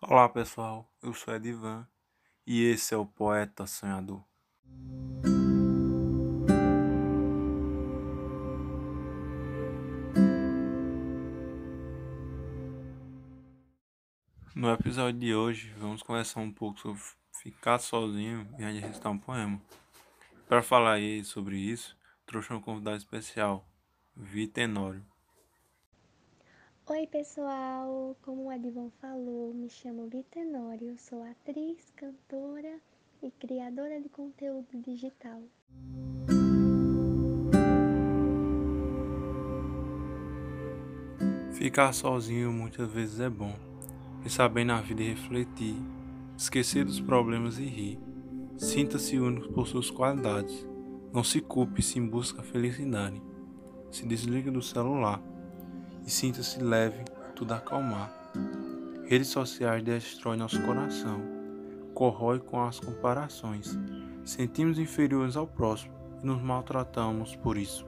Olá pessoal, eu sou Edivan e esse é o Poeta Sonhador. No episódio de hoje, vamos conversar um pouco sobre ficar sozinho e ainda recitar um poema. Para falar sobre isso, trouxe um convidado especial, Vitenório. Oi pessoal, como o Adivon falou, me chamo Vitenório, sou atriz, cantora e criadora de conteúdo digital. Ficar sozinho muitas vezes é bom, pensar bem na vida e refletir, esquecer dos problemas e rir. Sinta-se único por suas qualidades, não se culpe se em busca a felicidade. Se desligue do celular e sinta-se leve, tudo acalmar. Redes sociais destroem nosso coração, corrói com as comparações. Sentimos inferiores ao próximo e nos maltratamos por isso.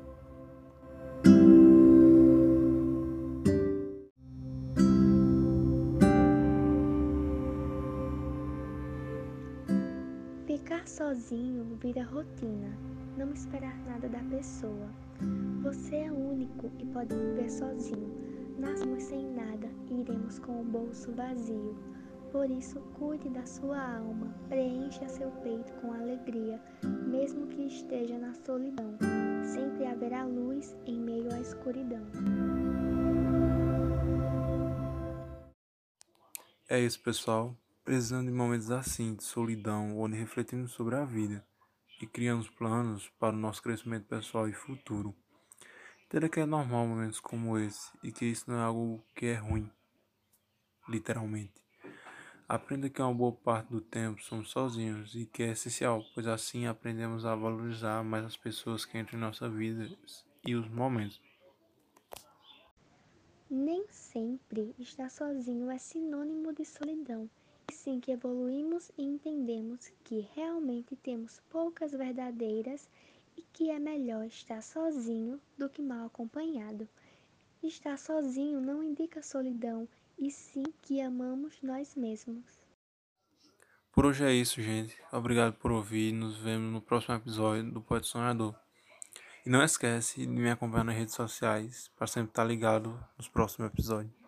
Ficar sozinho vira rotina, não esperar nada da pessoa. Você é único e pode viver sozinho. Nascemos sem nada e iremos com o bolso vazio. Por isso, cuide da sua alma, preencha seu peito com alegria, mesmo que esteja na solidão. Sempre haverá luz em meio à escuridão. É isso, pessoal. Precisando de momentos assim, de solidão, onde refletimos sobre a vida e criamos planos para o nosso crescimento pessoal e futuro. Entenda que é normal momentos como esse e que isso não é algo que é ruim, literalmente. Aprenda que uma boa parte do tempo somos sozinhos e que é essencial, pois assim aprendemos a valorizar mais as pessoas que entram em nossa vida e os momentos. Nem sempre estar sozinho é sinônimo de solidão, e sim que evoluímos e entendemos que realmente temos poucas verdadeiras e que é melhor estar sozinho do que mal acompanhado. Estar sozinho não indica solidão, e sim que amamos nós mesmos. Por hoje é isso, gente. Obrigado por ouvir. Nos vemos no próximo episódio do Poeta Sonhador. E não esquece de me acompanhar nas redes sociais para sempre estar ligado nos próximos episódios.